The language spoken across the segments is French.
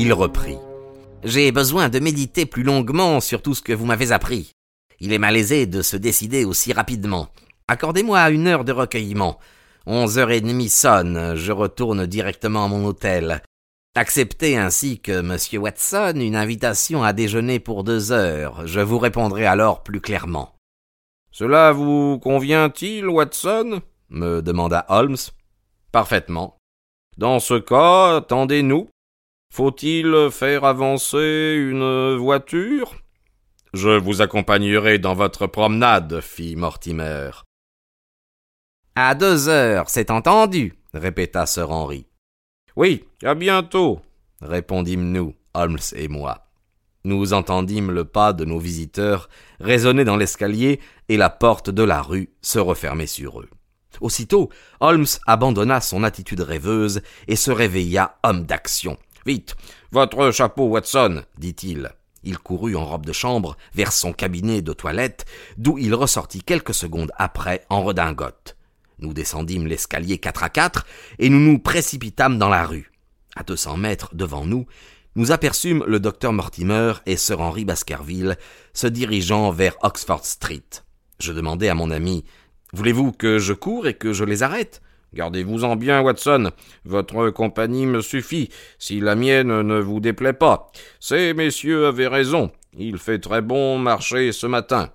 Il reprit. J'ai besoin de méditer plus longuement sur tout ce que vous m'avez appris. Il est malaisé de se décider aussi rapidement. Accordez-moi une heure de recueillement. Onze heures et demie sonne, je retourne directement à mon hôtel. Acceptez ainsi que Monsieur Watson une invitation à déjeuner pour deux heures. Je vous répondrai alors plus clairement. Cela vous convient-il, Watson? me demanda Holmes. Parfaitement. Dans ce cas, attendez-nous. Faut-il faire avancer une voiture? Je vous accompagnerai dans votre promenade, fit Mortimer. À deux heures, c'est entendu, répéta Sir Henry. Oui, à bientôt, répondîmes-nous, Holmes et moi. Nous entendîmes le pas de nos visiteurs résonner dans l'escalier et la porte de la rue se refermer sur eux. Aussitôt, Holmes abandonna son attitude rêveuse et se réveilla homme d'action. Vite. Votre chapeau, Watson, dit-il. Il courut en robe de chambre vers son cabinet de toilette, d'où il ressortit quelques secondes après en redingote. Nous descendîmes l'escalier quatre à quatre et nous nous précipitâmes dans la rue. À deux cents mètres devant nous, nous aperçûmes le docteur Mortimer et sir Henry Baskerville se dirigeant vers Oxford Street. Je demandai à mon ami Voulez-vous que je cours et que je les arrête? Gardez-vous-en bien, Watson. Votre compagnie me suffit, si la mienne ne vous déplaît pas. Ces messieurs avaient raison. Il fait très bon marcher ce matin.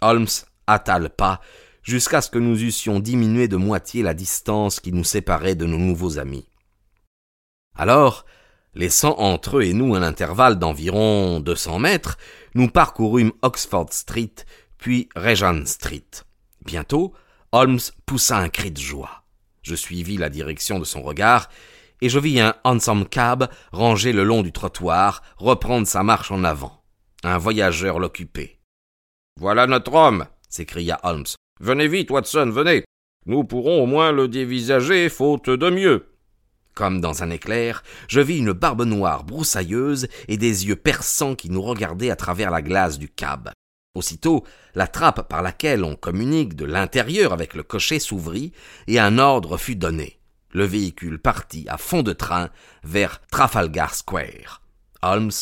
Holmes hâta le pas, jusqu'à ce que nous eussions diminué de moitié la distance qui nous séparait de nos nouveaux amis. Alors, laissant entre eux et nous un intervalle d'environ deux cents mètres, nous parcourûmes Oxford Street, puis Regent Street. Bientôt, Holmes poussa un cri de joie. Je suivis la direction de son regard, et je vis un hansom cab rangé le long du trottoir reprendre sa marche en avant. Un voyageur l'occupait. Voilà notre homme, s'écria Holmes. Venez vite, Watson, venez. Nous pourrons au moins le dévisager, faute de mieux. Comme dans un éclair, je vis une barbe noire broussailleuse et des yeux perçants qui nous regardaient à travers la glace du cab. Aussitôt, la trappe par laquelle on communique de l'intérieur avec le cocher s'ouvrit et un ordre fut donné. Le véhicule partit à fond de train vers Trafalgar Square. Holmes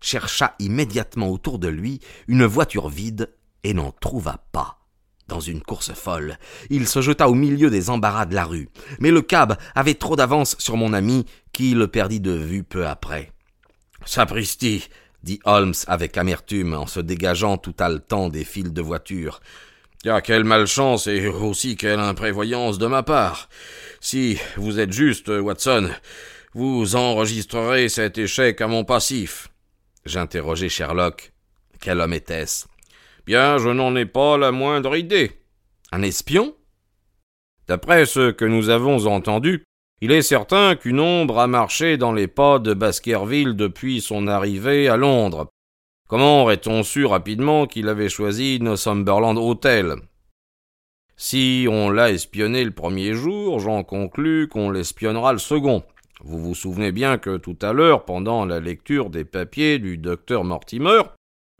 chercha immédiatement autour de lui une voiture vide et n'en trouva pas. Dans une course folle, il se jeta au milieu des embarras de la rue, mais le cab avait trop d'avance sur mon ami qui le perdit de vue peu après. Sapristi dit Holmes avec amertume en se dégageant tout haletant des fils de voiture. Ah, quelle malchance et aussi quelle imprévoyance de ma part. Si vous êtes juste, Watson, vous enregistrerez cet échec à mon passif. J'interrogeai Sherlock. Quel homme était-ce? Bien, je n'en ai pas la moindre idée. Un espion? D'après ce que nous avons entendu, il est certain qu'une ombre a marché dans les pas de Baskerville depuis son arrivée à Londres. Comment aurait-on su rapidement qu'il avait choisi Northumberland Hotel? Si on l'a espionné le premier jour, j'en conclus qu'on l'espionnera le second. Vous vous souvenez bien que tout à l'heure, pendant la lecture des papiers du docteur Mortimer,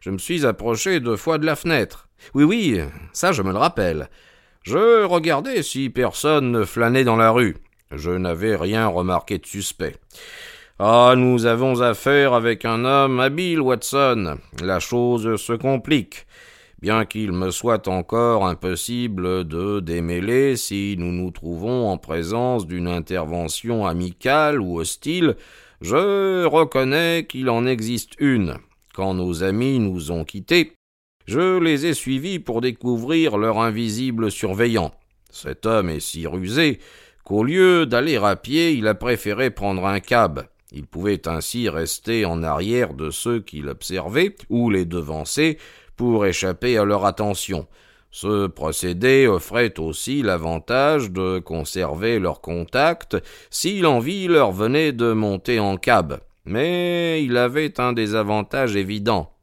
je me suis approché deux fois de la fenêtre. Oui, oui, ça je me le rappelle. Je regardais si personne ne flânait dans la rue. Je n'avais rien remarqué de suspect. Ah, nous avons affaire avec un homme habile, Watson. La chose se complique. Bien qu'il me soit encore impossible de démêler si nous nous trouvons en présence d'une intervention amicale ou hostile, je reconnais qu'il en existe une. Quand nos amis nous ont quittés, je les ai suivis pour découvrir leur invisible surveillant. Cet homme est si rusé qu'au lieu d'aller à pied, il a préféré prendre un cab. Il pouvait ainsi rester en arrière de ceux qui l'observaient ou les devancer pour échapper à leur attention. Ce procédé offrait aussi l'avantage de conserver leur contact si l'envie leur venait de monter en cab. Mais il avait un désavantage évident,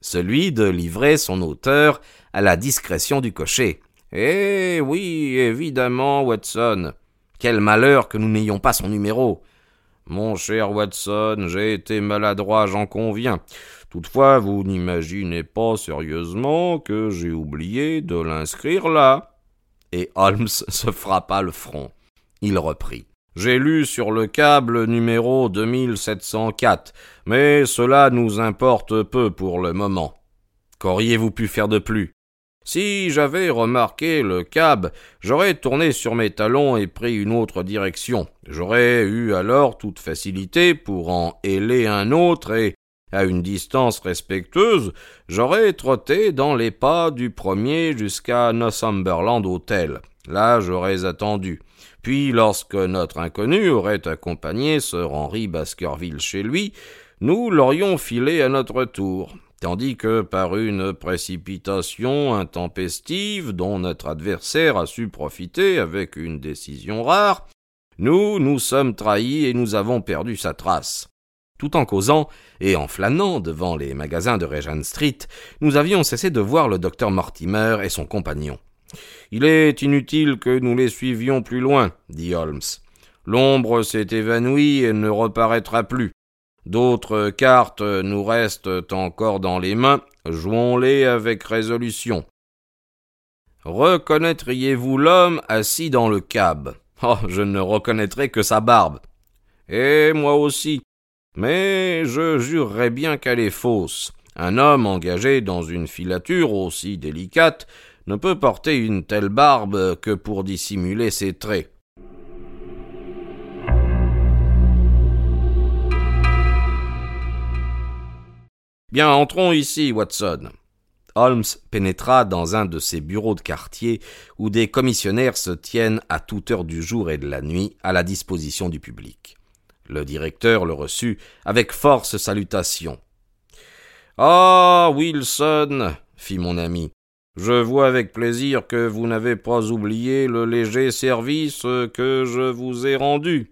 celui de livrer son auteur à la discrétion du cocher. Eh oui, évidemment, Watson. Quel malheur que nous n'ayons pas son numéro. Mon cher Watson, j'ai été maladroit, j'en conviens. Toutefois, vous n'imaginez pas sérieusement que j'ai oublié de l'inscrire là. Et Holmes se frappa le front. Il reprit. J'ai lu sur le câble numéro 2704, mais cela nous importe peu pour le moment. Qu'auriez-vous pu faire de plus? Si j'avais remarqué le cab, j'aurais tourné sur mes talons et pris une autre direction. J'aurais eu alors toute facilité pour en héler un autre et, à une distance respectueuse, j'aurais trotté dans les pas du premier jusqu'à Northumberland Hotel. Là, j'aurais attendu. Puis, lorsque notre inconnu aurait accompagné Sir Henry Baskerville chez lui, nous l'aurions filé à notre tour tandis que par une précipitation intempestive dont notre adversaire a su profiter avec une décision rare, nous nous sommes trahis et nous avons perdu sa trace. Tout en causant et en flânant devant les magasins de Regent Street, nous avions cessé de voir le docteur Mortimer et son compagnon. Il est inutile que nous les suivions plus loin, dit Holmes. L'ombre s'est évanouie et ne reparaîtra plus. D'autres cartes nous restent encore dans les mains, jouons-les avec résolution. Reconnaîtriez-vous l'homme assis dans le cab? Oh, je ne reconnaîtrai que sa barbe. Et moi aussi. Mais je jurerais bien qu'elle est fausse. Un homme engagé dans une filature aussi délicate ne peut porter une telle barbe que pour dissimuler ses traits. Bien, entrons ici, Watson. Holmes pénétra dans un de ces bureaux de quartier où des commissionnaires se tiennent à toute heure du jour et de la nuit à la disposition du public. Le directeur le reçut avec force salutation. Ah, Wilson, fit mon ami, je vois avec plaisir que vous n'avez pas oublié le léger service que je vous ai rendu.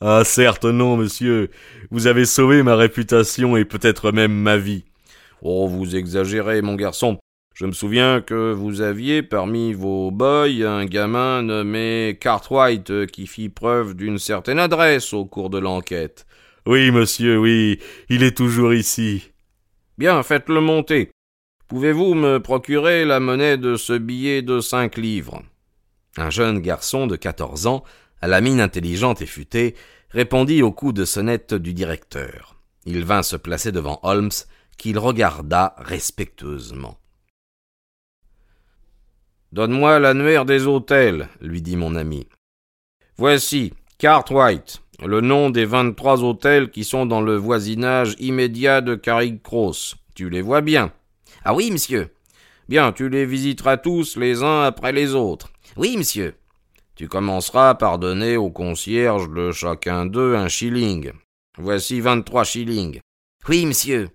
Ah, certes non, monsieur. Vous avez sauvé ma réputation et peut-être même ma vie. Oh, vous exagérez, mon garçon. Je me souviens que vous aviez parmi vos boys un gamin nommé Cartwright qui fit preuve d'une certaine adresse au cours de l'enquête. Oui, monsieur, oui, il est toujours ici. Bien, faites-le monter. Pouvez-vous me procurer la monnaie de ce billet de cinq livres? Un jeune garçon de quatorze ans à la mine intelligente et futée, répondit au coup de sonnette du directeur. Il vint se placer devant Holmes, qu'il regarda respectueusement. Donne-moi l'annuaire des hôtels, lui dit mon ami. Voici, Cartwright, le nom des vingt-trois hôtels qui sont dans le voisinage immédiat de Carrick Cross. Tu les vois bien. Ah oui, monsieur. Bien, tu les visiteras tous les uns après les autres. Oui, monsieur. Tu commenceras par donner au concierge de chacun d'eux un shilling. Voici vingt-trois shillings. Oui, monsieur.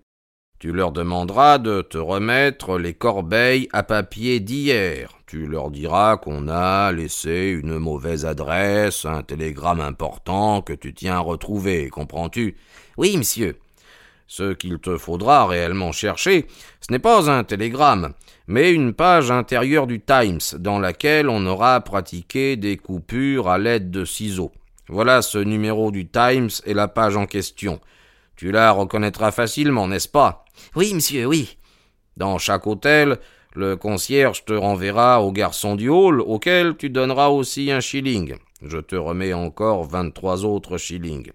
Tu leur demanderas de te remettre les corbeilles à papier d'hier. Tu leur diras qu'on a laissé une mauvaise adresse, un télégramme important que tu tiens à retrouver, comprends-tu? Oui, monsieur. Ce qu'il te faudra réellement chercher, ce n'est pas un télégramme, mais une page intérieure du Times dans laquelle on aura pratiqué des coupures à l'aide de ciseaux. Voilà ce numéro du Times et la page en question. Tu la reconnaîtras facilement, n'est-ce pas? Oui, monsieur, oui. Dans chaque hôtel, le concierge te renverra au garçon du hall, auquel tu donneras aussi un shilling. Je te remets encore vingt-trois autres shillings.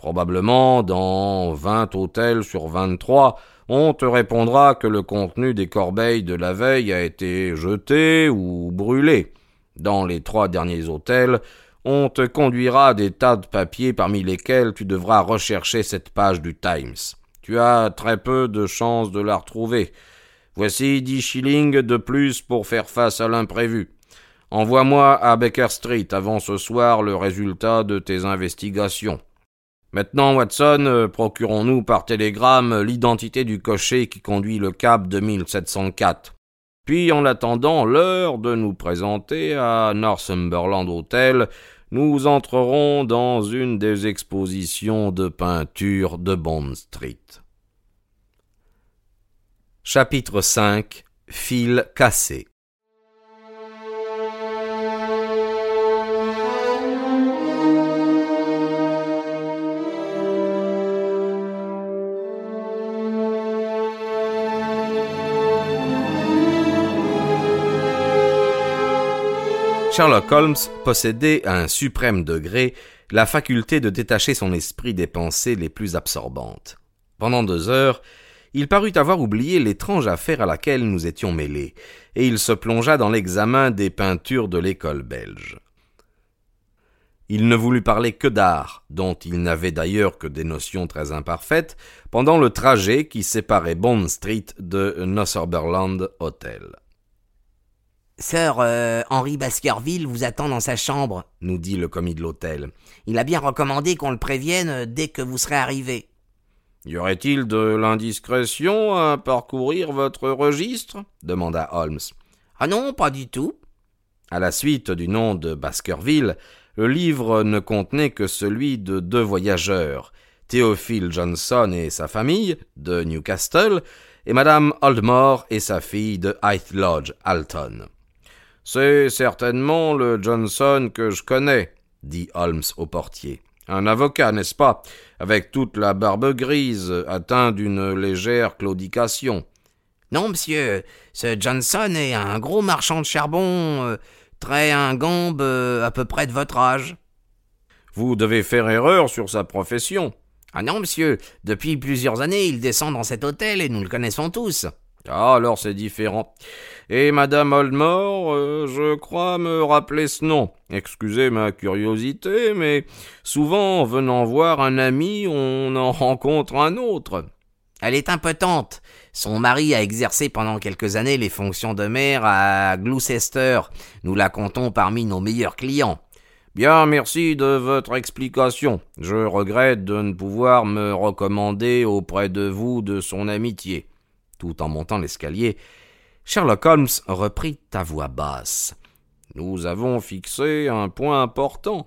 Probablement, dans vingt hôtels sur vingt-trois, on te répondra que le contenu des corbeilles de la veille a été jeté ou brûlé. Dans les trois derniers hôtels, on te conduira des tas de papiers parmi lesquels tu devras rechercher cette page du Times. Tu as très peu de chances de la retrouver. Voici dix shillings de plus pour faire face à l'imprévu. Envoie-moi à Baker Street avant ce soir le résultat de tes investigations. Maintenant, Watson, euh, procurons-nous par télégramme l'identité du cocher qui conduit le cab de 1704. Puis, en attendant l'heure de nous présenter à Northumberland Hotel, nous entrerons dans une des expositions de peinture de Bond Street. Chapitre 5 Fil cassé Sherlock Holmes possédait à un suprême degré la faculté de détacher son esprit des pensées les plus absorbantes. Pendant deux heures, il parut avoir oublié l'étrange affaire à laquelle nous étions mêlés, et il se plongea dans l'examen des peintures de l'école belge. Il ne voulut parler que d'art, dont il n'avait d'ailleurs que des notions très imparfaites, pendant le trajet qui séparait Bond Street de Northumberland Hotel. Sir euh, Henri Baskerville vous attend dans sa chambre, nous dit le commis de l'hôtel. Il a bien recommandé qu'on le prévienne dès que vous serez arrivé. Y aurait-il de l'indiscrétion à parcourir votre registre? demanda Holmes. Ah non, pas du tout. À la suite du nom de Baskerville, le livre ne contenait que celui de deux voyageurs, Théophile Johnson et sa famille, de Newcastle, et Madame Oldmore et sa fille de Hythe Lodge, Alton. C'est certainement le Johnson que je connais, dit Holmes au portier. Un avocat, n'est-ce pas, avec toute la barbe grise, atteint d'une légère claudication. Non, monsieur, ce Johnson est un gros marchand de charbon, euh, très ingambe, euh, à peu près de votre âge. Vous devez faire erreur sur sa profession. Ah non, monsieur, depuis plusieurs années, il descend dans cet hôtel et nous le connaissons tous. Ah, alors c'est différent. Et Madame Oldmore, euh, je crois me rappeler ce nom. Excusez ma curiosité, mais souvent, en venant voir un ami, on en rencontre un autre. Elle est impotente. Son mari a exercé pendant quelques années les fonctions de mère à Gloucester. Nous la comptons parmi nos meilleurs clients. Bien, merci de votre explication. Je regrette de ne pouvoir me recommander auprès de vous de son amitié tout en montant l'escalier, Sherlock Holmes reprit à voix basse. Nous avons fixé un point important.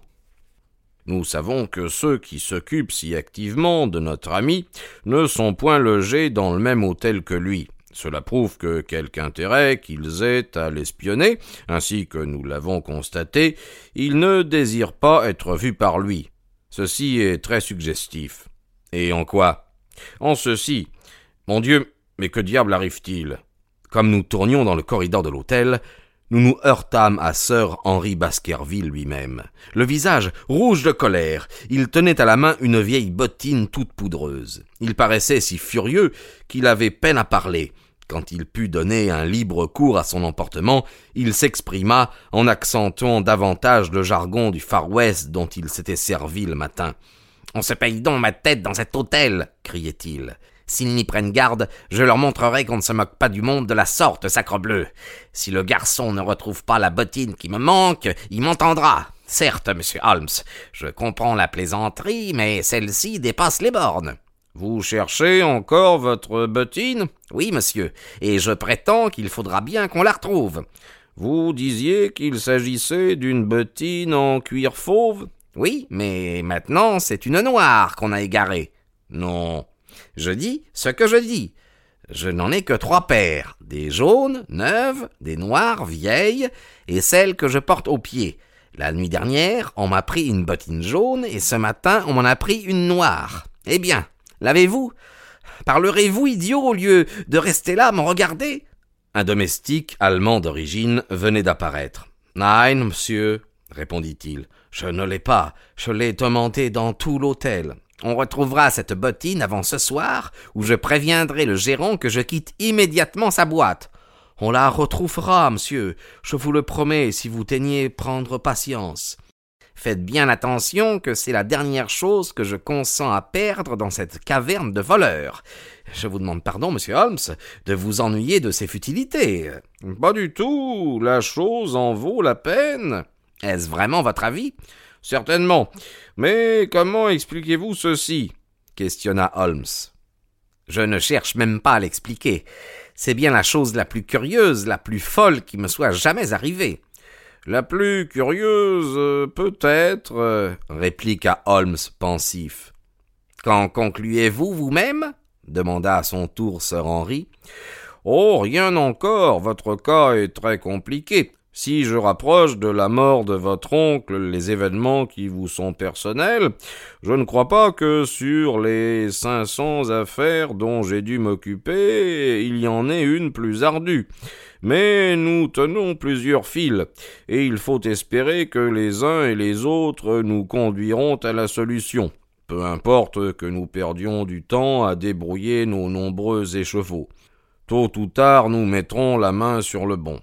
Nous savons que ceux qui s'occupent si activement de notre ami ne sont point logés dans le même hôtel que lui. Cela prouve que quelque intérêt qu'ils aient à l'espionner, ainsi que nous l'avons constaté, ils ne désirent pas être vus par lui. Ceci est très suggestif. Et en quoi? En ceci. Mon Dieu, mais que diable arrive-t-il? Comme nous tournions dans le corridor de l'hôtel, nous nous heurtâmes à Sir Henry Baskerville lui-même. Le visage rouge de colère, il tenait à la main une vieille bottine toute poudreuse. Il paraissait si furieux qu'il avait peine à parler. Quand il put donner un libre cours à son emportement, il s'exprima en accentuant davantage le jargon du Far West dont il s'était servi le matin. On se paye donc ma tête dans cet hôtel, criait-il. S'ils n'y prennent garde, je leur montrerai qu'on ne se moque pas du monde de la sorte, sacrebleu. Si le garçon ne retrouve pas la bottine qui me manque, il m'entendra. Certes, monsieur Holmes, je comprends la plaisanterie, mais celle-ci dépasse les bornes. Vous cherchez encore votre bottine? Oui, monsieur, et je prétends qu'il faudra bien qu'on la retrouve. Vous disiez qu'il s'agissait d'une bottine en cuir fauve? Oui, mais maintenant c'est une noire qu'on a égarée. Non, je dis ce que je dis. Je n'en ai que trois paires, des jaunes, neuves, des noires, vieilles, et celles que je porte aux pieds. La nuit dernière, on m'a pris une bottine jaune, et ce matin, on m'en a pris une noire. Eh bien, l'avez-vous? Parlerez-vous, idiot, au lieu de rester là à me regarder? Un domestique allemand d'origine venait d'apparaître. Nein, monsieur, répondit-il, je ne l'ai pas, je l'ai tourmenté dans tout l'hôtel. On retrouvera cette bottine avant ce soir, où je préviendrai le gérant que je quitte immédiatement sa boîte. On la retrouvera, monsieur, je vous le promets, si vous teignez prendre patience. Faites bien attention que c'est la dernière chose que je consens à perdre dans cette caverne de voleurs. Je vous demande pardon, monsieur Holmes, de vous ennuyer de ces futilités. Pas du tout. La chose en vaut la peine. Est-ce vraiment votre avis? Certainement. Mais comment expliquez-vous ceci questionna Holmes. Je ne cherche même pas à l'expliquer. C'est bien la chose la plus curieuse, la plus folle qui me soit jamais arrivée. La plus curieuse, euh, peut-être, euh, répliqua Holmes pensif. Qu'en concluez-vous vous-même demanda à son tour Sir Henry. Oh, rien encore, votre cas est très compliqué. Si je rapproche de la mort de votre oncle les événements qui vous sont personnels, je ne crois pas que sur les cinq cents affaires dont j'ai dû m'occuper, il y en ait une plus ardue. Mais nous tenons plusieurs fils, et il faut espérer que les uns et les autres nous conduiront à la solution. Peu importe que nous perdions du temps à débrouiller nos nombreux échevaux. Tôt ou tard nous mettrons la main sur le bon.